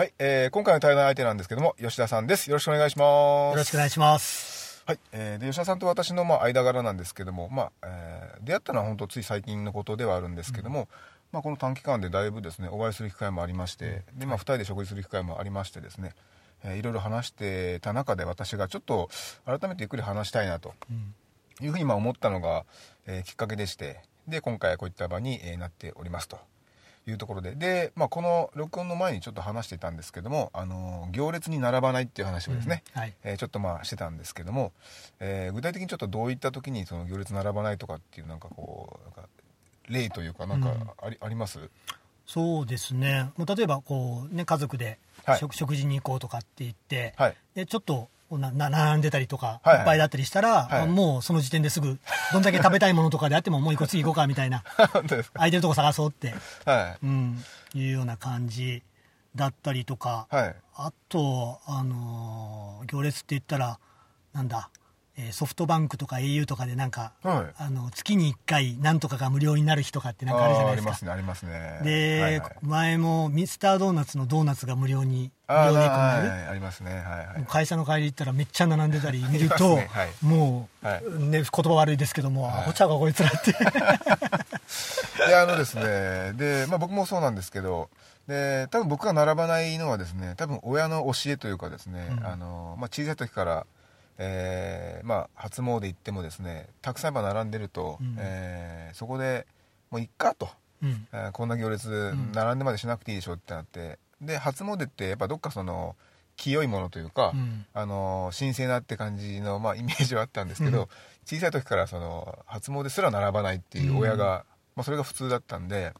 はい、えー今回の対談相手なんですけども吉田さんですよろしくお願いしますよろしくお願いします。はい、えーで吉田さんと私のまあ間柄なんですけども、まあえー出会ったのは本当つい最近のことではあるんですけども、まあ、この短期間でだいぶですねお会いする機会もありましてで、まあ、2人で食事する機会もありましてですね、えーいろいろ話してた中で私がちょっと改めてゆっくり話したいなというふうにまあ思ったのが、えーきっかけでしてで今回こういった場に、えーなっておりますと。いうところで。で、まあ、この録音の前にちょっと話していたんですけども、あのー行列に並ばないっていう話をですね、はい。えーちょっとまあしてたんですけども、えー具体的にちょっとどういった時にその行列並ばないとかっていうなんかこうなんか例というかなんかあり,、あります？そうですね。もう例えばこうね家族ではい。食,、食事に行こうとかって言って、はい。でちょっとなな並んでたりとか、はいはい。いっぱいだったりしたら、はいもうその時点ですぐどんだけ食べたいものとかであってももう一個次行こうかみたいな 空いてるとこ探そうって、はい。うん、いうような感じだったりとか、はい。あとあのー行列って言ったらなんだ、えーソフトバンクとか au とかでなんか、はい。あの月に1回なんとかが無料になる日とかってなんかあるじゃないですか。ありますねありますね。で、はいはい。前もミスタードーナツのドーナツが無料に無料で1個になる、はいありますねはいはい。会社の帰り行ったらめっちゃ並んでたり見ると、ねはい。もう、はい。ね、言葉悪いですけども、はい。あこっちゃうかこいつらって。であのですねで、まあ、僕もそうなんですけどで多分僕が並ばないのはですね多分親の教えというかですね、うん。あのまあ、小さい時から、えーまあ、初詣行ってもですねたくさんやっぱ並んでると、うん。えーそこでもういっかと、うん。えーこんな行列ん。並んでまでしなくていいでしょってなって。で初詣ってやっぱどっかその清いものというか、うん。あの神聖なって感じの、まあ、イメージはあったんですけど、うん。小さい時からその初詣すら並ばないっていう親が、まあ、それが普通だったんで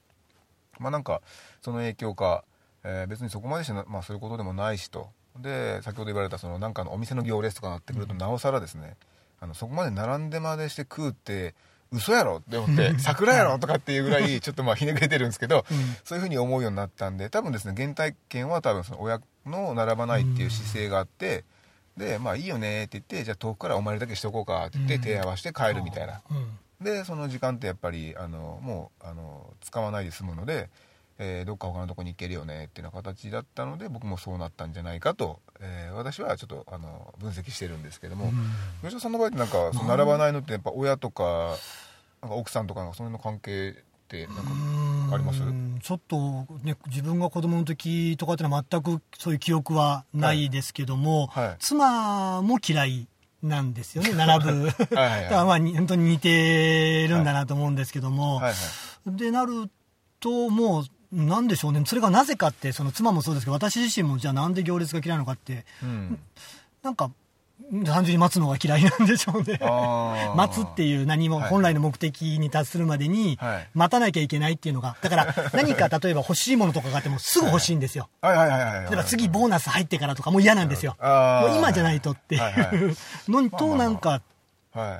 まあなんかその影響か、えー別にそこまでしてな、まあ、そういうことでもないしとで先ほど言われたそのなんかのお店の行列とかなってくると、なおさらですねあのそこまで並んでまでして食うって嘘やろって思って桜やろとかっていうぐらいちょっとまあひねくれてるんですけど、うん。そういうふうに思うようになったんで多分ですね原体験は多分その親の並ばないっていう姿勢があって、でまあいいよねって言ってじゃあ遠くからお参りだけしとこうかって言ってうん。手合わせて帰るみたいな、うん。でその時間ってやっぱりあのもうあの使わないで済むので、えーどっか他のとこに行けるよねっていうような形だったので僕もそうなったんじゃないかと、えー私はちょっとあの分析してるんですけども、うん。吉田さんの場合ってなんかその並ばないのってやっぱ親とかなんか奥さんとかその辺の関係ってなんかあります？うんちょっと、ね、自分が子供の時とかってのは全くそういう記憶はないですけども、はい。はい妻も嫌いなんですよね並ぶ。はいはいだからまあに本当に似てるんだなと思うんですけども、はいはい。でなるともうなんでしょうね。それがなぜかってその妻もそうですけど私自身もじゃあなんで行列が嫌いなのかって。うん。なんか単純に待つのが嫌いなんでしょうね。待つっていう何もはい。本来の目的に達するまでにはい。待たなきゃいけないっていうのが。だから 何か例えば欲しいものとかがあってもすぐ欲しいんですよ。例えば次ボーナス入ってからとかもう嫌なんですよ。もう今じゃないとっていう。のにとなんかはい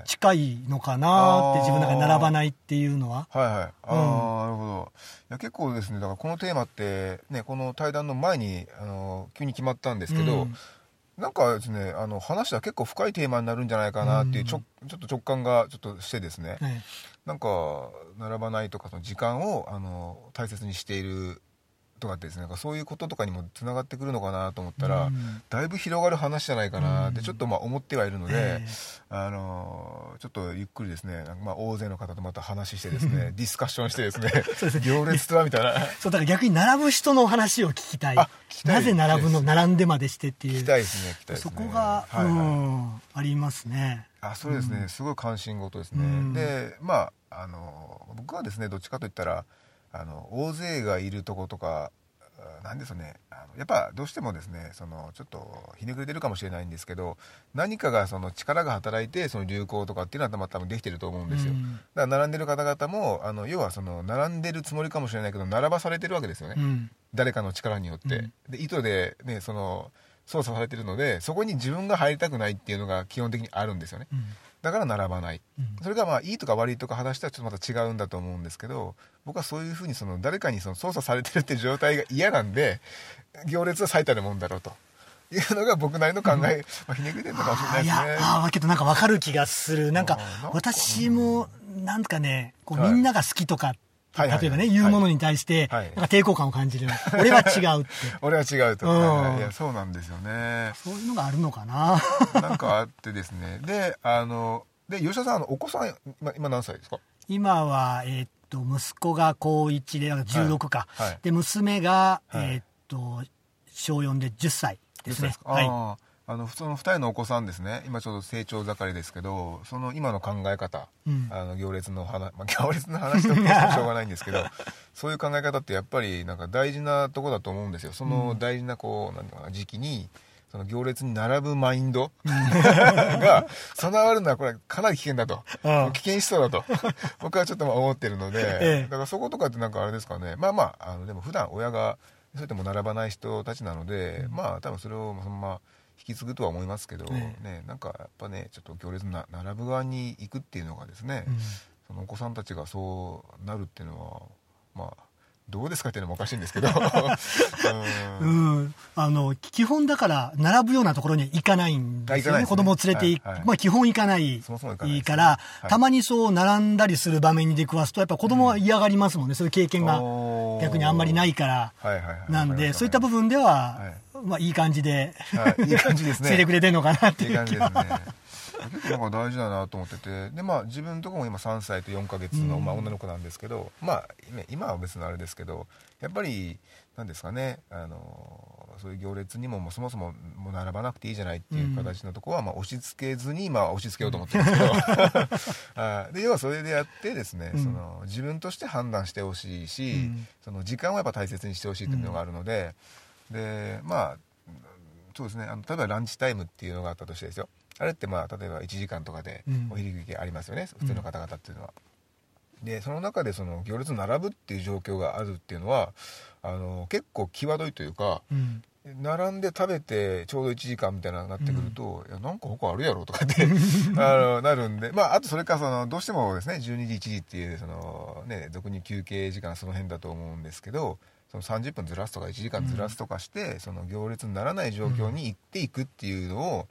近いのかなって自分の中で並ばないっていうのは。はいはい。ああ、なるほど。いや結構ですねだからこのテーマってねこの対談の前にあの急に決まったんですけど、うん。なんかですねあの話は結構深いテーマになるんじゃないかなっていうちょ,、ちょっと直感がちょっとしてですね、ねなんか並ばないとかその時間をあの大切にしているとかですねそういうこととかにもつながってくるのかなと思ったら、うん。だいぶ広がる話じゃないかなってうん。ちょっとまあ思ってはいるので、えあのちょっとゆっくりですねまあ大勢の方とまた話してですねディスカッションしてですね 行列とはみたいな。そうだから逆に並ぶ人の話を聞きたい。なぜ並ぶの？並んでまでしてっていう。聞きたいですね聞きたいですそねこが、はいはい。うんありますね。あそれですね、すごい関心事ですね、うん。でまああの僕はですねどっちかといったらあの大勢がいるとことかなんですよねあのやっぱどうしてもですねそのちょっとひねくれてるかもしれないんですけど何かがその力が働いてその流行とかっていうのは多分できてると思うんですよ、うん。だから並んでる方々もあの要はその並んでるつもりかもしれないけど並ばされてるわけですよね、うん。誰かの力によって、うん。で意図で、ね、その操作されてるのでそこに自分が入りたくないっていうのが基本的にあるんですよね。うんだから並ばない。うん。それがまあいいとか悪いとか話したらちょっとまた違うんだと思うんですけど僕はそういうふうにその誰かにその操作されてるっていう状態が嫌なんで行列は最たるもんだろうというのが僕なりの考え、まあ、ひねくれてるのかもしれないあいやですねあーけどなんか分かる気がする。なんか私もなんかねこうはい。みんなが好きとか、はいはい例えばね、はい言うものに対して、はい。なんか抵抗感を感じる。俺は違うって。俺は違うと、うん。いやそうなんですよね。そういうのがあるのかな。なんかあってですね。であので吉田さんお子さん今今何歳ですか？今は、えーっと息子が高1でだから16か、で娘が、はい。えーっと小4で10歳ですね。はいあの普通の2人のお子さんですね。今ちょうど成長盛りですけどその今の考え方、うん。あの行列の話、まあ、行列の話としてもしょうがないんですけど そういう考え方ってやっぱりなんか大事なとこだと思うんですよ。その大事なこうなんていうのかな時期にその行列に並ぶマインド が備わるのはこれかなり危険だと。うん。危険しそうだと。僕はちょっとまあ思ってるので、ええ。だからそことかってなんかあれですかね。まあまああのでも普段親がそうやっても並ばない人たちなので、まあ多分それをそのまま引き継ぐとは思いますけど、えねなんかやっぱねちょっと行列な並ぶ側に行くっていうのがですね、うん。そのお子さんたちがそうなるっていうのはまあどうですかっていうのもおかしいんですけど。う うん。ん、あの基本だから並ぶようなところには行かないんですよね。ね。子供を連れてい、はいはい。まあ、基本行かないから、はい。たまにそう並んだりする場面に出くわすとやっぱ子供は嫌がりますもんね、そういう経験が逆にあんまりないから。はいはいはい。なんわかりますでそういった部分では、まあ、いい感じで、はい。いい感じですね。連れてくれてるのかなっていいいう気は感じですね。結構なんか大事だなと思ってて。でまあ自分のとこも今3歳と4ヶ月の、うん。まあ、女の子なんですけどまあ今今は別のあれですけどやっぱりなんですかね。あのそういう行列にももうそもそももう並ばなくていいじゃないっていう形のところは、まあ、押し付けずに、まあ、押し付けようと思ってるんですけど。で要はそれでやってですね、うん。その自分として判断してほしいし、うん。その時間をやっぱ大切にしてほしいっていうのがあるので、でまあそうですね。あの例えばランチタイムっていうのがあったとしてですよ。あれってまあ例えば1時間とかでうん。お昼休憩ありますよね、普通の方々っていうのは。でその中でその行列並ぶっていう状況があるっていうのはあの結構際どいというかうん。並んで食べてちょうど1時間みたいななってくると、いやなんか他あるやろとかって あのなるんで、まあ、あとそれからそのどうしてもですね12時1時っていうその、ね、俗に休憩時間その辺だと思うんですけどその30分ずらすとか1時間ずらすとかして、その行列にならない状況に行っていくっていうのを、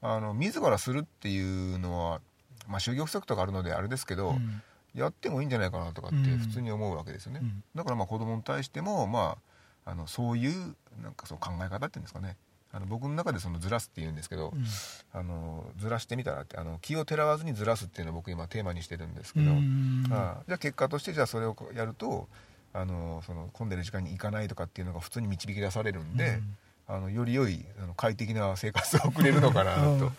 あの自らするっていうのは、まあ、就業不足とかあるのであれですけど、うん。やってもいいんじゃないかなとかってうん。普通に思うわけですよね、うん。だからまあ子供に対しても、まあ、あのそういうなんかそう考え方っていうんですかね。あの僕の中でそのずらすっていうんですけど、うん。あのずらしてみたらってあの気をてらわずにずらすっていうのを僕今テーマにしてるんですけど、うんあじゃあ結果としてじゃあそれをやるとあのその混んでる時間に行かないとかっていうのが普通に導き出されるんで、あのより良いあの快適な生活を送れるのかな と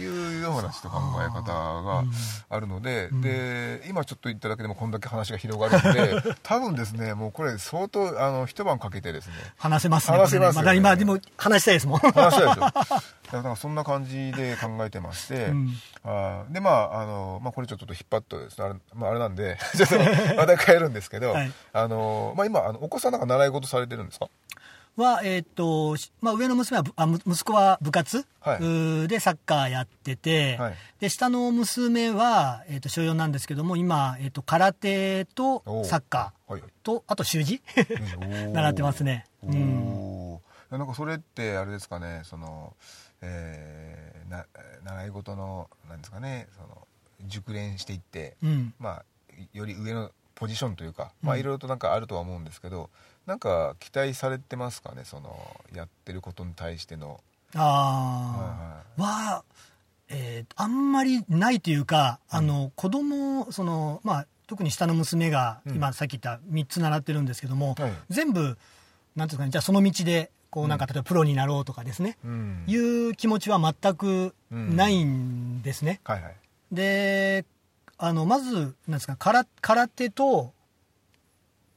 いうようなちょっと考え方があるので、うん。で今ちょっと言っただけでもこんだけ話が広がるので 多分ですねもうこれ相当あの一晩かけてですね話せますね。話せますよね。これねだ今でも話したいですもん。話したでしょ だからそんな感じで考えてまして、うん。あーでまああの、まあ、これちょっと引っ張っとあれ,、まあ、あれなんでちょっとまた変えるんですけど、はい。あのまあ、今あのお子さんなんか習い事されてるんですか？は、えーっと、しまあ、上の娘はぶあ、む息子は部活、でサッカーやってて、はい。で、下の娘は、えーっと、小4なんですけども、今、えーっと、空手とサッカはいはい。ーと、あと習字？うん。習ってますね。おうん。ー。なんかそれってあれですかねその、えーな習い事のなんですかねその熟練していって、うん。まあより上のポジションというか、まあうんいろいろとなんかあるとは思うんですけどなんか期待されてますかね？そのやってることに対しての。ああ、は、えーあんまりないというか、あの、子供、その、まあ、特に下の娘が、うん。今さっき言った3つ習ってるんですけども、はい。全部、なんていうんですかね、じゃあその道で、こうなんか、例えばプロになろうとかですね、うん。いう気持ちは全くないんですね。はいはい。で、あの、まず、なんですか、空空手と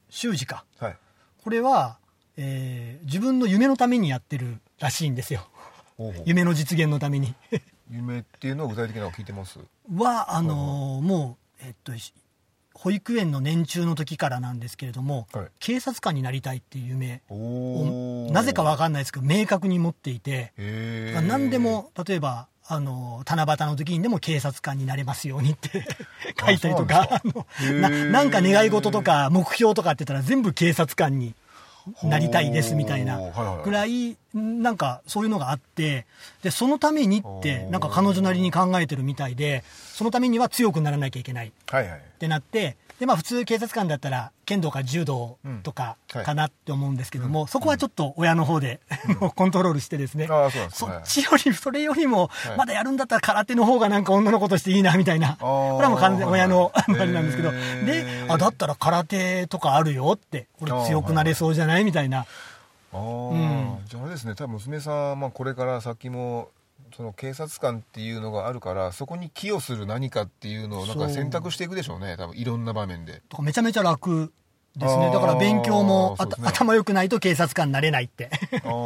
習字か。はいこれは、えー自分の夢のためにやってるらしいんですよ。ほうほう。夢の実現のために。夢っていうのは具体的なのを聞いてます？はあのーもうえっとし保育園の年中の時からなんですけれども、はい。警察官になりたいっていう夢おをおなぜかわかんないですけど明確に持っていて、何でも例えばあの七夕の時にでも警察官になれますようにって 書いたりとかあななんか願い事とか目標とかって言ったら全部警察官になりたいですみたいなぐらいなんかそういうのがあってでそのためにってなんか彼女なりに考えてるみたいでそのためには強くならなきゃいけないっはいはい。てなってで、まあ、普通警察官だったら剣道か柔道とかかなって思うんですけども、そこはちょっと親の方で、もうコントロールしてですね、そっちより、それよりもは、い。まだやるんだったら空手の方がなんか女の子としていいなみたいな、これはもう完全に親のあはいはいれなんですけど、で、あ、だったら空手とかあるよって、これ強くなれそうじゃないみたいな、あん。じゃああれですね多分娘さん、まあ、これから先もその警察官っていうのがあるからそこに寄与する何かっていうのをなんか選択していくでしょうね多分いろんな場面でとかめちゃめちゃ楽ですね。だから勉強も、ね頭良くないと警察官になれないって。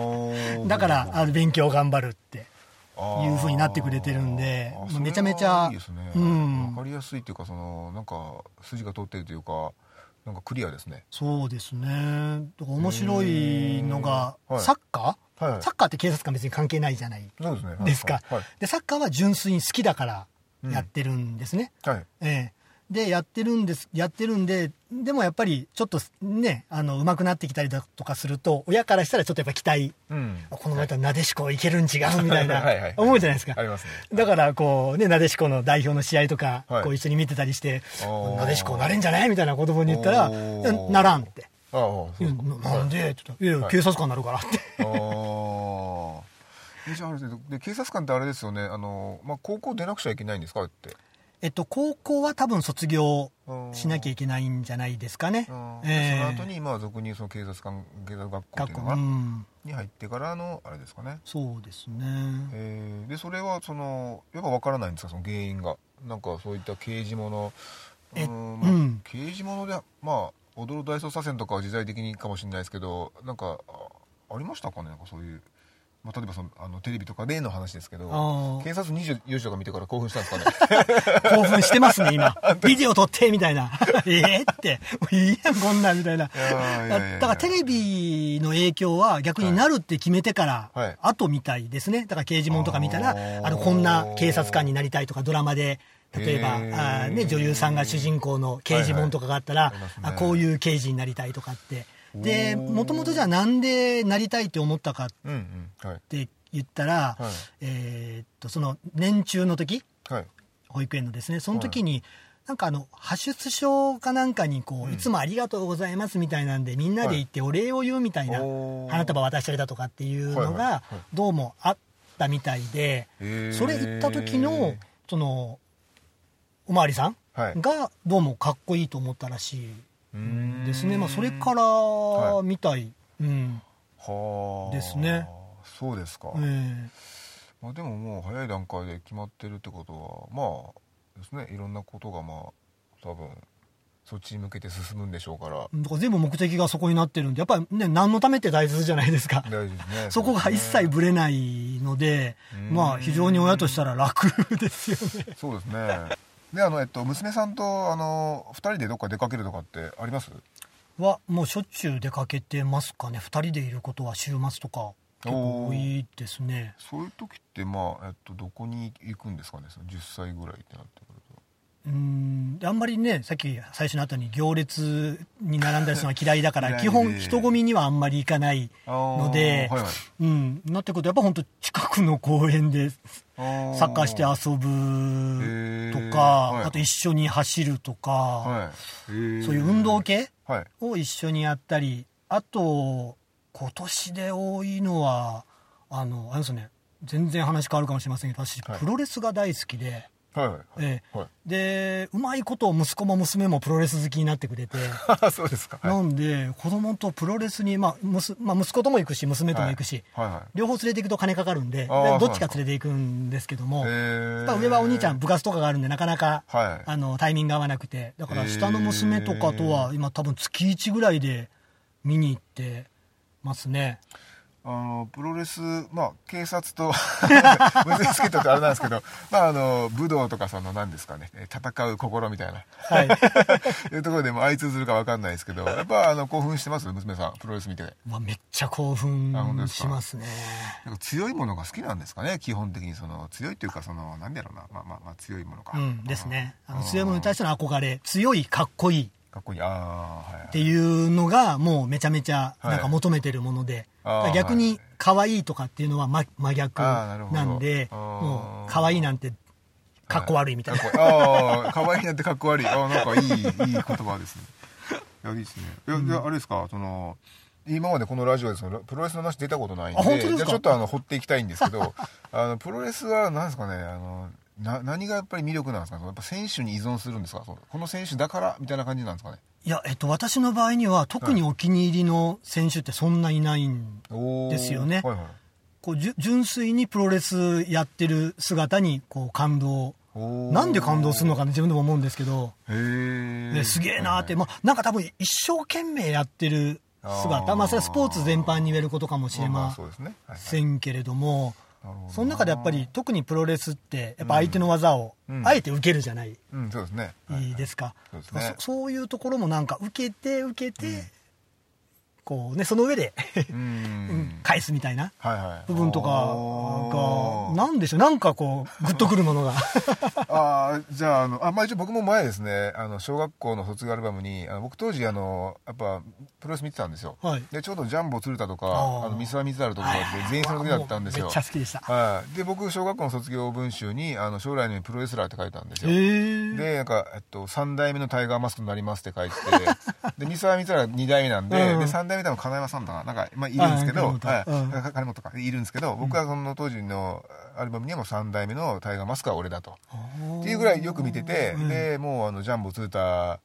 だから、あの勉強頑張るって。いう風になってくれてるんでめちゃめちゃいいですね、うん分かりやすいっていうかそのなんか筋が通ってるというかなんかクリアですねそうですね。面白いのが、サッカー、はいはい。サッカーって警察官別に関係ないじゃないですか。はい。はい。で、サッカーは純粋に好きだからやってるんですね。はい。ええ。で、やってるんです、やってるんで、でもやっぱりちょっとね、あの、上手くなってきたりだとかすると、親からしたらちょっとやっぱ期待、うん。このまたなでしこいけるん違うみたいなはい。はい、思うじゃないですか。ありますね。だから、こう、ね、なでしこの代表の試合とか、はい。こう一緒に見てたりして、なでしこなれんじゃないみたいな子供に言ったら、ならんって。ああななんでって言ったら、いや警察官になるからって。ああでで警察官ってあれですよね。あの、まあ、高校出なくちゃいけないんですかって？えっと、高校は多分卒業しなきゃいけないんじゃないですかね。うんええ。その後にまあ俗にその警察官警察学校っていうのが、うん。に入ってからのあれですかね。そうですね。えーでそれはそのやっぱ分からないんですかその原因が。なんかそういった刑事物。えうん刑事物でまあ踊る大捜査線とかは時代的にかもしれないですけどなんかあありましたかね？なんかそういう、まあ、例えばそのあのテレビとか例の話ですけど警察24時とか見てから興奮したんですかね？興奮してますね、今。ビデオ撮って、みたいな。え？えって。いいやん、こんなん、みたいな。だからテレビの影響は逆になるって決めてからはい後みたいですね。だから刑事物とか見たら、あの、こんな警察官になりたいとかドラマで、例えば、あーね、女優さんが主人公の刑事物とかがあったら、はいはいね。あこういう刑事になりたいとかって。で、もともとじゃあなんでなりたいって思ったかっうんうん。はい。て言ったら、はい。えーっと、その年中の時、はい。保育園のですねその時に、なんかあの派出所かなんかにこう、うん。いつもありがとうございますみたいなんでみんなで行ってお礼を言うみたいな、花束渡したりだとかっていうのはい。はい。がはい。どうもあったみたいで、それ行った時のそのおまわりさんはい。がどうもかっこいいと思ったらしいんですね、まあ、それからはい。みたい、うん。はあ。ですね。そうですか、えまあ、でももう早い段階で決まってるってことはまあですね。いろんなことがまあ多分そっちに向けて進むんでしょうから。えだから全部目的がそこになってるんでやっぱりね何のためって大切じゃないですか。大事ですね。そこが一切ぶれないので、うんまあ非常に親としたら楽ですよね。そうですねであの、えっと、娘さんとあの2人でどっか出かけるとかってあります？はもうしょっちゅう出かけてますかね。二人でいることは週末とか結構多いですね。そういう時ってまあ、えっと、どこに行くんですかね？その10歳ぐらいってなってうん。であんまりねさっき最初の後に行列に並んだりするのは嫌いだから基本人混みにはあんまり行かないので、はいはい。うん、なってくるとやっぱ本当近くの公園でサッカーして遊ぶとか、はい。あと一緒に走るとか、はい。そういう運動系はい。を一緒にやったりあと今年で多いのはあのあれですね。全然話変わるかもしれませんけど私、はい。プロレスが大好きで、でうまいこと息子も娘もプロレス好きになってくれて、は いそうですか。はい。なんで子供とプロレスに、まあむすまあ、息子とも行くし娘とも行くし、はい。はい両方連れて行くと金かかるんでどっちか連れて行くんですけども、へやーっぱ上はお兄ちゃん部活とかがあるんでなかなか、はい。あのタイミング合わなくて。だから下の娘とかとへは今多分月1ぐらいで見に行ってますね。あのプロレス、まあ、警察と 結びつけたってあれなんですけど、まあ、あの武道とかその何ですかね戦う心みたいな、はい、いうところでも相通ずるか分かんないですけどやっぱあの興奮してます？娘さんプロレス見て、まあ、めっちゃ興奮しますね。強いものが好きなんですかね？基本的にその強いっていうかその何だろうな、まあまあ、まあ強いものか、うん、ですね。あの強いものに対しての憧れ。強いかっこいいかっこいい。あ、はい、っていうのがもうめちゃめちゃなんか求めてるもので、はい、逆に可愛いとかっていうのは真真逆なんでもう可愛いなんてかっこ悪いみたいな、はい、ああ可愛いなんてかっこ悪い。あなんかいいいい言葉ですね。いやいいですね。いや、うん、あれですか？その今までこのラジオでそのプロレスの話出たことないんでじゃちょっとあの掘っていきたいんですけどあのプロレスは何ですかねあのな何がやっぱり魅力なんですか？やっぱ選手に依存するんですか？この選手だからみたいな感じなんですかね？いや、えっと、私の場合には特にお気に入りの選手ってそんないないんですよね。はいはい、こう純粋にプロレスやってる姿にこう感動。なんで感動するのか自分でも思うんですけど。すげえなーって、まあ、なんか多分一生懸命やってる姿。まあそれはスポーツ全般に言えることかもしれませんけれども、その中でやっぱり特にプロレスってやっぱ相手の技をあえて受けるじゃない、そうですね。いい。ですか、そういうところもなんか受けて受けて、こうね、その上で 返すみたいな部分とかが、なんでしょう、なんかこう、グッとくるものが。あじゃあ、あの、あ、まあ一応僕も前ですね、あの、小学校の卒業アルバムに、あの僕当時、あの、やっぱ、プロレス見てたんですよ。はい、で、ちょうどジャンボ鶴田とか、あの、三沢光晴とかで全員その時だったんですよ。めっちゃ好きでした。はい。で、僕、小学校の卒業文集に、あの、将来のプロレスラーって書いたんですよ。で、なんか、えっと、三代目のタイガーマスクになりますって書いてて、で、三沢光晴は二代目なんで、で、三代目多分金山さんだな、なんか、まあ、いるんですけど、はい、金本か、いるんですけど、僕はその当時のアルバムにはもう3代目のタイガーマスクは俺だと。っていうぐらいよく見てて、で、もうあの、ジャンボツーター、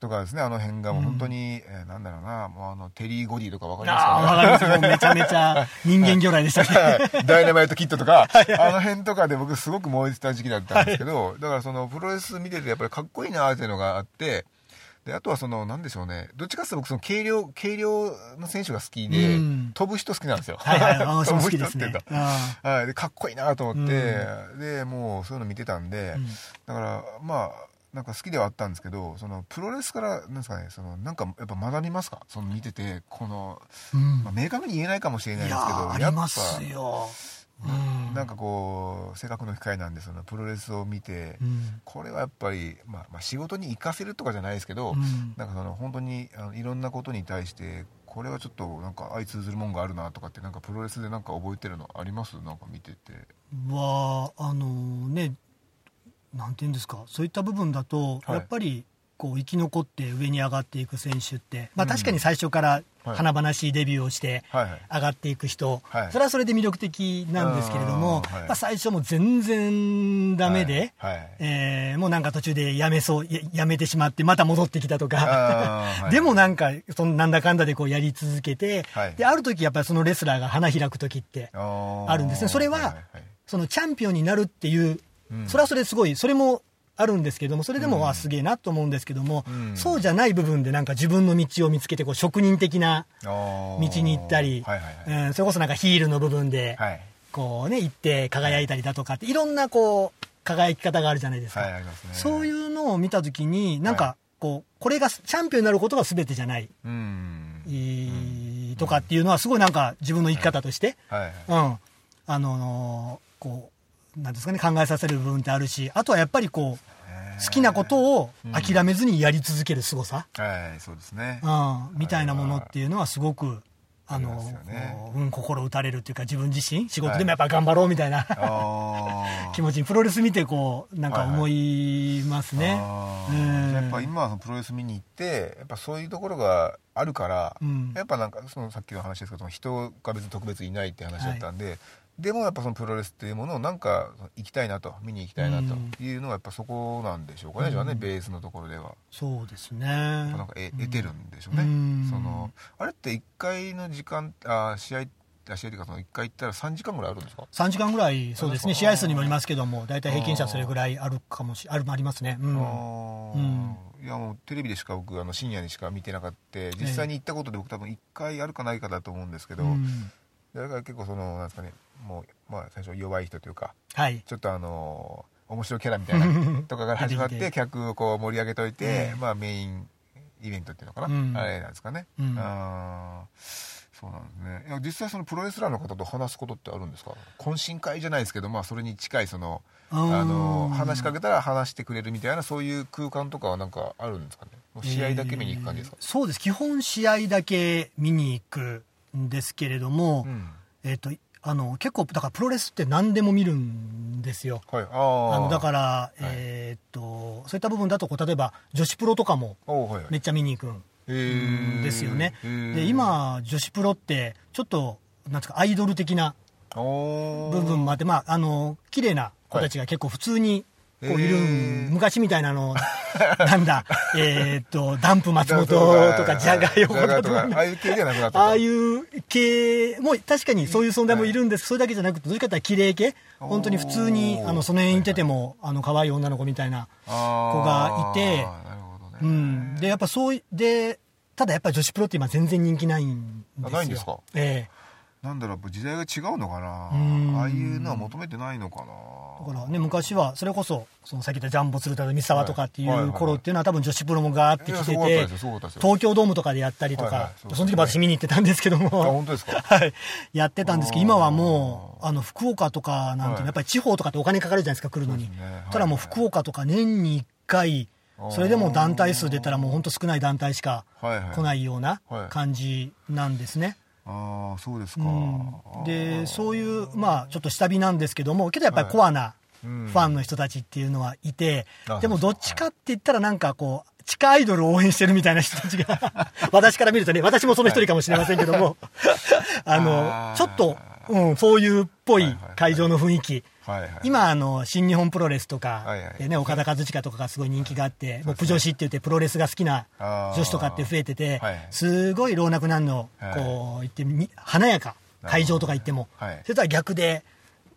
とかですね、あの辺がもう本当に、うん、えー、なんだろうな、もうあの、テリー・ゴディとかわかりますかね？わかります。めちゃめちゃ 人間魚雷でしたね。ダイナマイト・キットとか、あの辺とかで僕すごく燃えてた時期だったんですけど、はい、だからそのプロレス見ててやっぱりかっこいいなっていうのがあって、であとはそのなんでしょうね。どっちかっていうと僕その軽量軽量の選手が好きで、うん、飛ぶ人好きなんですよ。はいはい。飛ぶ人っていうか、はい、でかっこいいなと思って、うん、でもうそういうの見てたんで、うん、だからまあなんか好きではあったんですけどそのプロレスからなんですかねそのなんかやっぱ学びますか？その見ててこの、まあ、明確に言えないかもしれないですけどやありますよなんかこう性格の機会なんでそのプロレスを見て、うん、これはやっぱり、まあ、まあ仕事に生かせるとかじゃないですけど、うん、なんかその本当にあのいろんなことに対してこれはちょっとなんか相通ずるもんがあるなとかってなんかプロレスでなんか覚えてるのあります？なんか見てて。はあのねなんていうんですか？そういった部分だと、はい、やっぱりこう生き残って上に上がっていく選手って、まあ、確かに最初から華々しいデビューをして上がっていく人、それはそれで魅力的なんですけれども、はい、まあ、最初も全然ダメで、はい、えー、もうなんか途中でやめそうやめてしまってまた戻ってきたとか。でもなんかそのなんだかんだでこうやり続けて、である時やっぱりそのレスラーが花開く時ってあるんですね。それは、そのチャンピオンになるっていう、うん、それはそれすごいそれもあるんですけどもそれでも、あすげえなと思うんですけども、そうじゃない部分でなんか自分の道を見つけてこう職人的な道に行ったり、それこそなんかヒールの部分で、こうね行って輝いたりだとかってい。ろんなこう輝き方があるじゃないですか、そういうのを見た時になんかこうこれがチャンピオンになることが全てじゃない、とかっていうのはすごいなんか自分の生き方として、うん。あのこうなんですかね、考えさせる部分ってあるし、あとはやっぱりこう、好きなことを諦めずにやり続ける凄さ、はい、そうですね。うん、みたいなものっていうのはすごく、あの、ね、うん、心打たれるっていうか自分自身仕事でもやっぱ頑張ろうみたいな、はい、気持ちにプロレス見てこうなんか思いますね、はいはい、やっぱ今はプロレス見に行ってやっぱそういうところがあるから、うん、やっぱなんかそのさっきの話ですけど人が別に特別いないって話だったんで、でもやっぱそのプロレスっていうものをなんか行きたいなと見に行きたいなというのがやっぱそこなんでしょうかね、うん、じゃあねベースのところでは。そうですね。なんか得,、得てるんでしょうね、うん、そのあれって1回の時間あ試合試合というかその1回行ったら3時間ぐらいあるんですか？3時間ぐらいそうですね。あ試合数にもよりますけども大体平均者それぐらいあるかもしあるありますね。うん。いやもうテレビでしか僕あの深夜にしか見てなかった実際に行ったことで僕多分1回あるかないかだと思うんですけど、うんだから結構そのなんですかねもう、まあ、最初弱い人というかはい。ちょっとあの面白いキャラみたいな とかから始まっ出て客をこう盛り上げといて、ええ。まあ、メインイベントっていうのかな、うん。あれなんですかね、うん。あーそうなんですね。いや実際そのプロレスラーの方と話すことってあるんですか？懇親会じゃないですけど、まあ、それに近いそのあのうん話しかけたら話してくれるみたいなそういう空間とかはなんかあるんですかね？試合だけ見に行く感じですか、えーそうです。基本試合だけ見に行くんですけれども、うん。えっ、とあの結構だからプロレスって何でも見るんですよ。はい、ああのだからえっとそういった部分だとこう例えば女子プロとかもおはいはい。めっちゃ見に行くんへー。ですよね。へー。で今女子プロってちょっとなんですかアイドル的なおー。部分もあってまああの綺麗な子たちが結構普通にこういる昔みたいなの。なんだ。えーっとダンプ松本とかジャガー横とか。ああいう系じゃなくなった。ああいう系も確かにそういう存在もいるんです、それだけじゃなくてどっちかというと綺麗系。本当に普通にあのその辺にいてても、あの可愛い女の子みたいな子がいて。うん、でやっぱそういでただやっぱり女子プロって今全然人気ないんですよ。あないんですか？えなんだろう時代が違うのかな？うん。ああいうのは求めてないのかな？えだからね昔はそれこそそのさっき言ったジャンボ鶴田と三沢とかっていう頃っていうのは多分女子プロもガーって来てて東京ドームとかでやったりとはいはいかそねその時私見に行ってたんですけどあも本当ですか？は いやってたんですけど今はもうあの福岡とかなんていうはい。のやっぱり地方とかってお金かかるじゃないですか来るのに。ね。はい。ただもう福岡とか年に1回それでも団体数出たらもう本当少ない団体しか来ないようなはい。感じなんですね。ああそうですか、うん。でそういうまあちょっと下火なんですけどもけどやっぱりコアなフうん。ァンの人たちっていうのはいて、あでもどっちかって言ったらなんかこう地下アイドルを応援してるみたいな人たちが 私から見るとね私もその一人かもしれませんけどもあのちょっと、うん、そういうっぽい会場の雰囲気、はいはい今あの新日本プロレスとかはいはい。で、ね、岡田和親とかがすごい人気があって、もうプ女子って言ってプロレスが好きな女子とかって増えてて、はいすごい老若男女はい。こう言ってみ華やか会場とか行っても、はい。それとは逆で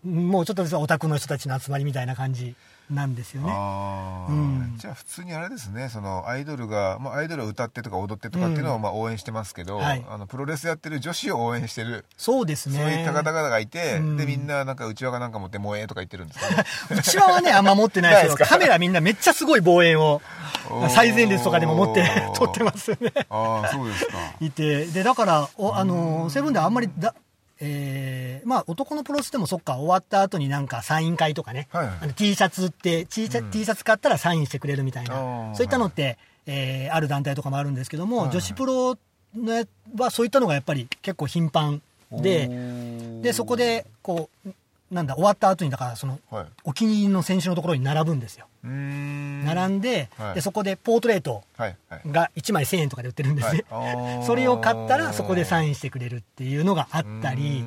もうちょっとオタクの人たちの集まりみたいな感じなんですよね。うん。じゃあ普通にあれですね。そのアイドルが、まあ、アイドルを歌ってとか踊ってとかっていうのをまあ応援してますけど、はい。あのプロレスやってる女子を応援してる。そうですね。そういった方々がいて、うん。でみんななんかうちわかなんか持って萌えとか言ってるんですか、ね、うちわはね、あんま持ってないですけど、カメラみんなめっちゃすごい望遠を最前列とかでも持って 撮ってますよね。ああそうですか。いて、で、だから、おあの、セブンではあんまりだ、えーまあ男のプロレスでもそっか、終わった後になんかサイン会とかね、はいはい。あの T シャツって T シャ、うん。T シャツ買ったらサインしてくれるみたいあな、ーそういったのって、えーある団体とかもあるんですけども、はいはい。女子プロのやはそういったのがやっぱり結構頻繁で、で、そこで、こう、なんだ、終わった後に、だからその、はい。お気に入りの選手のところに並ぶんですよ。並んで、はい。でそこでポートレートが1枚1000円とかで売ってるんですね、はい。それを買ったらそこでサインしてくれるっていうのがあったり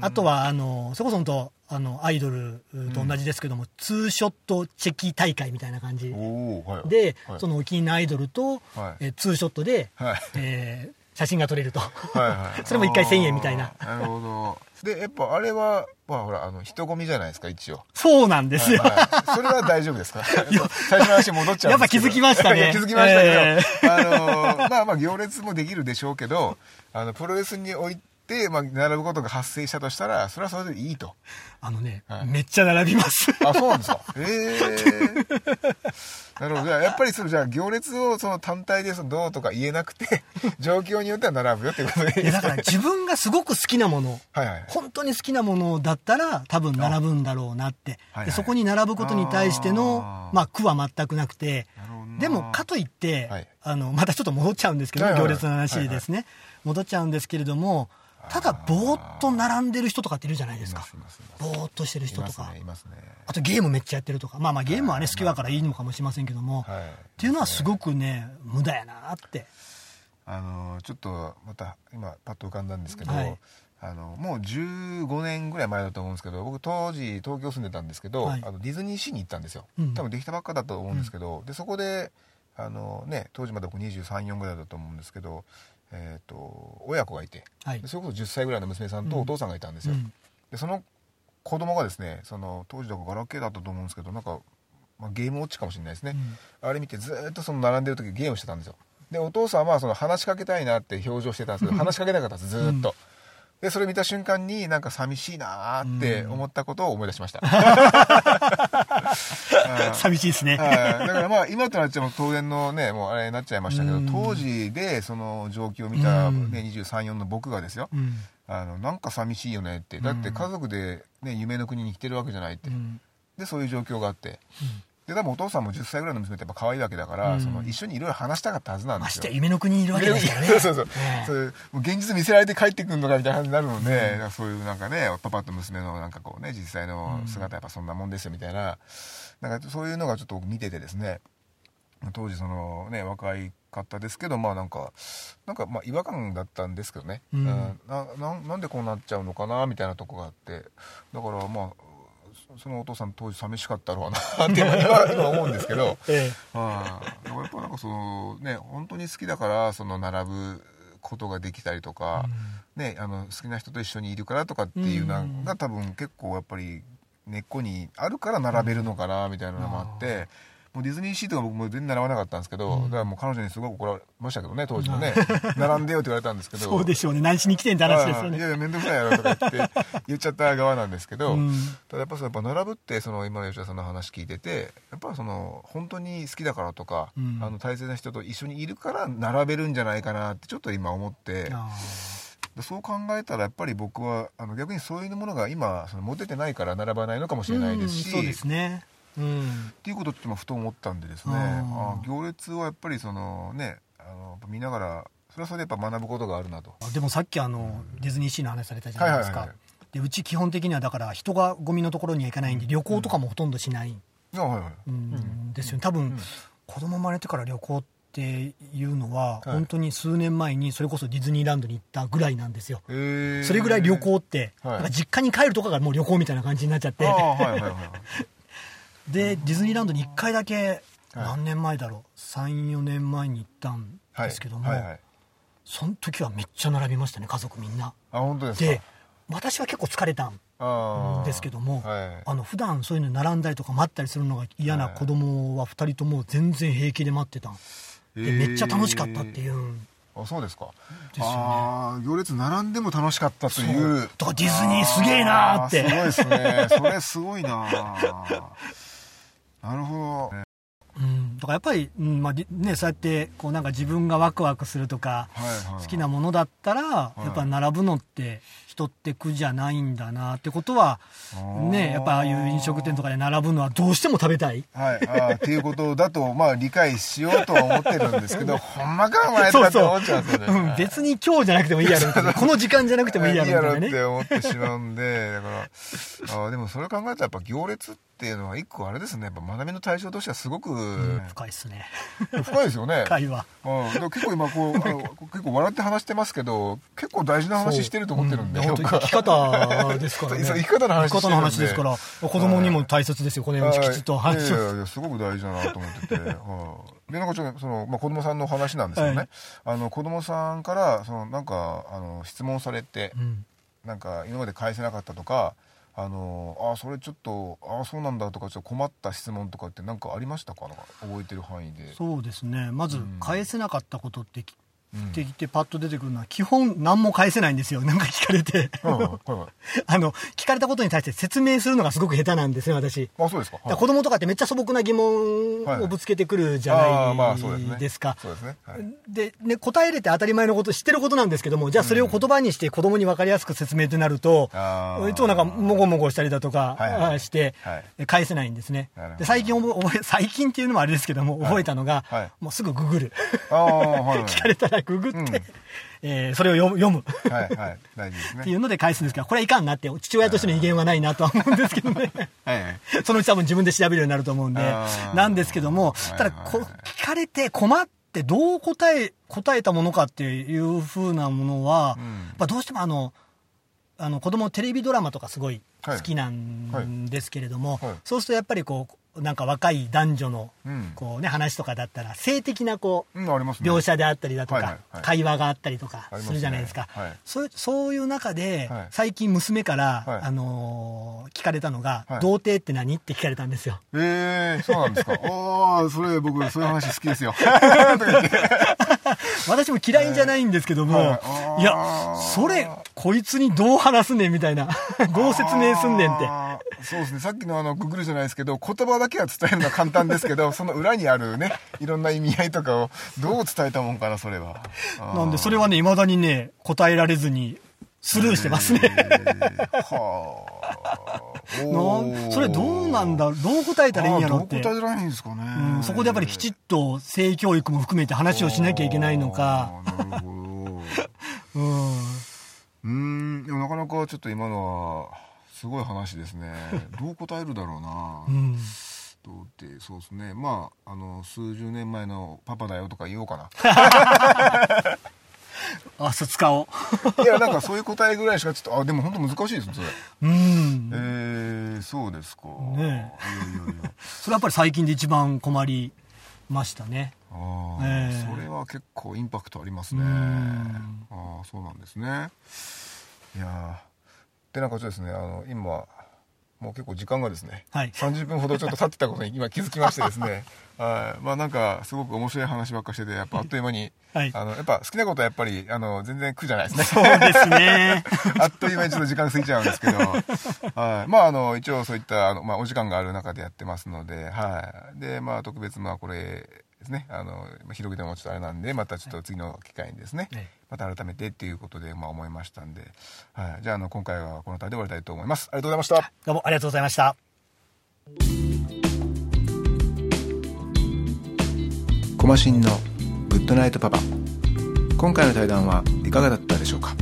あとはあのそれこそ本当あのアイドルと同じですけども、ツーショットチェキ大会みたいな感じで、はい。そのお気に入りのアイドルと、はい。えツーショットで、はい。えー写真が撮れると、はいはい。それも1回1000円みたいな。なるほど。でやっぱあれはまあほらあの人混みじゃないですか一応。そうなんですよ、はいそれは大丈夫ですか？最初の話に戻っちゃうやっぱ気づきましたね。気づきましたけど、えあのまあまあ行列もできるでしょうけどあのプロレスにおいて、まあ、並ぶことが発生したとしたらそれはそれでいいと。あのね、はい。めっちゃ並びます。あそうなんですか？へえなるほど。じゃあやっぱりそれじゃあ行列をその単体でそのどうとか言えなくて 状況によっては並ぶよっていうことでいいでだから自分がすごく好きなものはいはい。本当に好きなものだったら多分並ぶんだろうなって、はいはい。でそこに並ぶことに対してのあー。まあ、苦は全くなくて。でもかといって、はい。あのまたちょっと戻っちゃうんですけど、はいはいはい。行列の話でですね、戻っちゃうんですけれどもただぼーっと並んでる人とかっているじゃないですか。ぼーっとしてる人とか。ねいますね。あとゲームめっちゃやってるとか。まあまあゲームはね好きだからいいのかもしれませんけども、はい。っていうのはすごくね無駄やなって。あのちょっとまた今パッと浮かんだんですけど、はい。あのもう15年ぐらい前だと思うんですけど僕当時東京住んでたんですけど、はい。あのディズニーシーに行ったんですよ、うん。多分できたばっかだと思うんですけど、でそこであの、ね、当時まだ僕234ぐらいだと思うんですけどえー、と親子がいて、はい。でそれこそ10歳ぐらいの娘さんとお父さんがいたんですよ、うん。でその子供がですねその当時だからガラケーだったと思うんですけどなんか、まあ、ゲームウォッチかもしれないですね、あれ見てずーっとその並んでる時ゲームしてたんですよ。でお父さんはその話しかけたいなって表情してたんですけど話しかけなかったんですずーっと、でそれ見た瞬間になんか寂しいなーって思ったことを思い出しました、寂しいですね。はい。だからまあ今となっちゃもう当然のねもうあれになっちゃいましたけどうん。当時でその状況を見た、うん。ね、234の僕がですよ。うん。あのなんか寂しいよねって。だって家族で、ね、夢の国に来てるわけじゃないって、うん。でそういう状況があってで多分お父さんも10歳ぐらいの娘ってやっぱ可愛いわけだから、うん。その一緒にいろいろ話したかったはずなんまですよ。してや夢の国にいるわけですからね。そうそう。そう、ねそう。いうもう現実見せられて帰ってくるのかみたいな感じになるので、なんかそういうなんかねパパと娘のなんかこうね実際の姿やっぱそんなもんですよみたいな,、なんかそういうのがちょっと見ててですね。当時そのね若い方ですけどまあなんかなんかまあ違和感だったんですけどね、うん。なななんでこうなっちゃうのかなみたいなとこがあって。だからまあそそのお父さん当時寂しかったろうな って今今思うんですけど えああでもやっぱなんかそのね本当に好きだからその並ぶことができたりとか、ね、あの好きな人と一緒にいるからとかっていうのうん。が多分結構やっぱり根っこにあるから並べるのかなみたいなのもあって。もうディズニーシーとか僕も全然習わなかったんですけど、だからもう彼女にすごく怒られましたけどね当時のね。並んでよって言われたんですけえど。そうでしょうね。何しに来てんって話ですよね。いやいや面倒くさいやろとか言って言っちゃった側なんですけど、うん。ただやっぱそのやっぱ並ぶってその今の吉田さんの話聞いててやっぱその本当に好きだからとか、うん。あの大切な人と一緒にいるから並べるんじゃないかなってちょっと今思ってそう考えたらやっぱり僕はあの逆にそういうものが今その持ててないから並ばないのかもしれないですし、うんそうですね。うん。っていうことって今ふと思ったんでですねあ行列はやっぱりそのねあの見ながらそれはそれでやっぱ学ぶことがあるなと。でもさっきあのディズニーシーの話されたじゃないですか。でうち基本的にはだから人がゴミのところには行かないんで旅行とかもほとんどしない。ん。ですよね。多分子供生まれてから旅行っていうのははい。本当に数年前にそれこそディズニーランドに行ったぐらいなんですよ。それぐらい旅行って実家に帰るとかがもう旅行みたいな感じになっちゃって。ああはいはいはい でディズニーランドに1回だけはい何年前だろう。34年前に行ったんはいですけどもはい。はいその時はめっちゃ並びましたね家族みんな。あ本当ですか？で私は結構疲れたんあーですけども、はい。あの普段そういうの並んだりとか待ったりするのが嫌な子供は2人とも全然平気で待ってたん。でめっちゃ楽しかったっていう。うあそうですか。ですよね。ああ行列並んでも楽しかったといそう。うだからディズニーすげえなーってあーすごいですねそれすごいななるほど、うん、だからやっぱり、うんまあでね、そうやってこうなんか自分がワクワクするとかはいはい、好きなものだったら、いやっぱ並ぶのって人って苦じゃないんだなってことはねやっぱああいう飲食店とかで並ぶのはどうしても食べたい。はい、あーっていうことだと、まあ、理解しようとは思ってるんですけど、ほんまか、お前とかって思っちゃうんです。よね。うん、別に今日じゃなくてもいいやろ この時間じゃなくてもいいやろみたいなね。って思ってしまうんで、だから、あーでもそれ考えたらやっぱ行列っていうのは一個あれですね、やっぱ学びの対象としてはすごく、うん深いっすね。深いですよね。会話うん、でも結構今こう結構笑って話してますけど結構大事な話してると思ってるんで、そううん僕は生き方ですからね。生き方の話生き方の話ですから子供にも大切ですよこのようにきちっとはい話を。いやいやすごく大事だなと思ってて、はい、でなんかちょっとその、まあ、子供さんの話なんですよね、はい。あの子供さんからそのなんかあの質問されて、うん。なんか今まで返せなかったとかあのあそれちょっとあそうなんだとかちょっと困った質問とかって何かありましたか？覚えてる範囲で。そうですね。まずうん。返せなかったことってってきてパッと出てくるのは基本何も返せないんですよ。なんか聞かれて。はいはいはいはい。あの聞かれたことに対して説明するのがすごく下手なんですね私。あそうですか、だから子供とかってめっちゃ素朴な疑問をぶつけてくるじゃないですか。そうですね、はい。で、ね、答えれて当たり前のこと、知ってることなんですけども、じゃあそれを言葉にして子供に分かりやすく説明ってなると、いつもなんかもごもごしたりだとか、してはい、返せないんですね。で最近覚え、最近っていうのもあれですけども、覚えたのが、はい。もうすぐググる。聞かれたらググって、うん。えーそれを読む。はいはい。大事ですね。っていうので返すんですけど、これはいかんなって、父親としての威厳はないなとは思うんですけどね。はいはいそのうち多分自分で調べるようになると思うんでなんですけども、ただこ、はい。はいはい聞かれて困ってどう答え、答えたものかっていう風なものは、うん。まあどうしてもあの、あの子供テレビドラマとかすごいはい好きなんですけれども、はい。そうするとやっぱりこう、なんか若い男女のうん。こう、ね、話とかだったら性的なこう描写であったりだとか、会話があったりとかするじゃないですか。はい。そうそういう中で、はい。最近娘から、はい。あのー聞かれたのが、はい。童貞って何?」って聞かれたんですよ。ええそうなんですか？ああそれ僕そういう話好きですよ。私も嫌いじゃないんですけども、はいやそれこいつにどう話すねんみたいな。どう説明すんねんってそうですね。さっきのあのググるじゃないですけど言葉だけは伝えるのは簡単ですけど その裏にあるねいろんな意味合いとかをどう伝えたもんかなそれは。なんでそれはねいまだにね答えられずにスルーしてますね、えー。はあ。それどうなんだどう答えたらいいんやろって。どう答えたらいいんですかね、うんそこでやっぱりきちっと性教育も含めて話をしなきゃいけないのか。なるほど。うん。うーんでもなかなかちょっと今のはすごい話ですね。どう答えるだろうな、うん。どうってそうですね。まああの数十年前のパパだよとか言おうかな。あそう使おう。いやなんかそういう答えぐらいしかちょっとあでも本当難しいですねそれ。うん。えー、そうですか。ねえ。いやいやいや。それはやっぱり最近で一番困りましたね。ああ、ええ。それは結構インパクトありますね。うん。ああそうなんですね。いやーでなんかちょっとですねあの今もう結構時間がですね、はい。30分ほどちょっと経ってたことに今気づきましてですね。はい。まあなんかすごく面白い話ばっかしててやっぱあっという間に、はい。あのやっぱ好きなことはやっぱりあの全然苦じゃないですね。そうですね。あっという間にちょっと時間過ぎちゃうんですけど、はい。まあ、あの、一応そういった、あの、まあ、お時間がある中でやってますので、はい。で、まあ、特別、まあ、これですね、あの、まあ広げてもちょっとあれなんで、またちょっと次の機会にですね、はい。また改めてっていうことで、まあ、思いましたんで、はい。じゃあ、あの、今回はこの辺りで終わりたいと思います。ありがとうございました。どうもありがとうございました。コマシンのグッドナイトパパ。今回の対談はいかがだったでしょうか？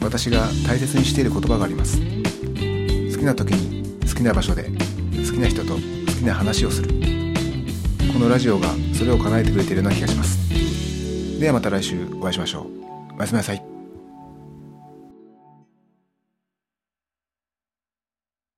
私が大切にしている言葉があります。好きな時に好きな場所で好きな人と好きな話をするこのラジオがそれを叶えてくれているような気がします。ではまた来週お会いしましょう。おやすみなさい。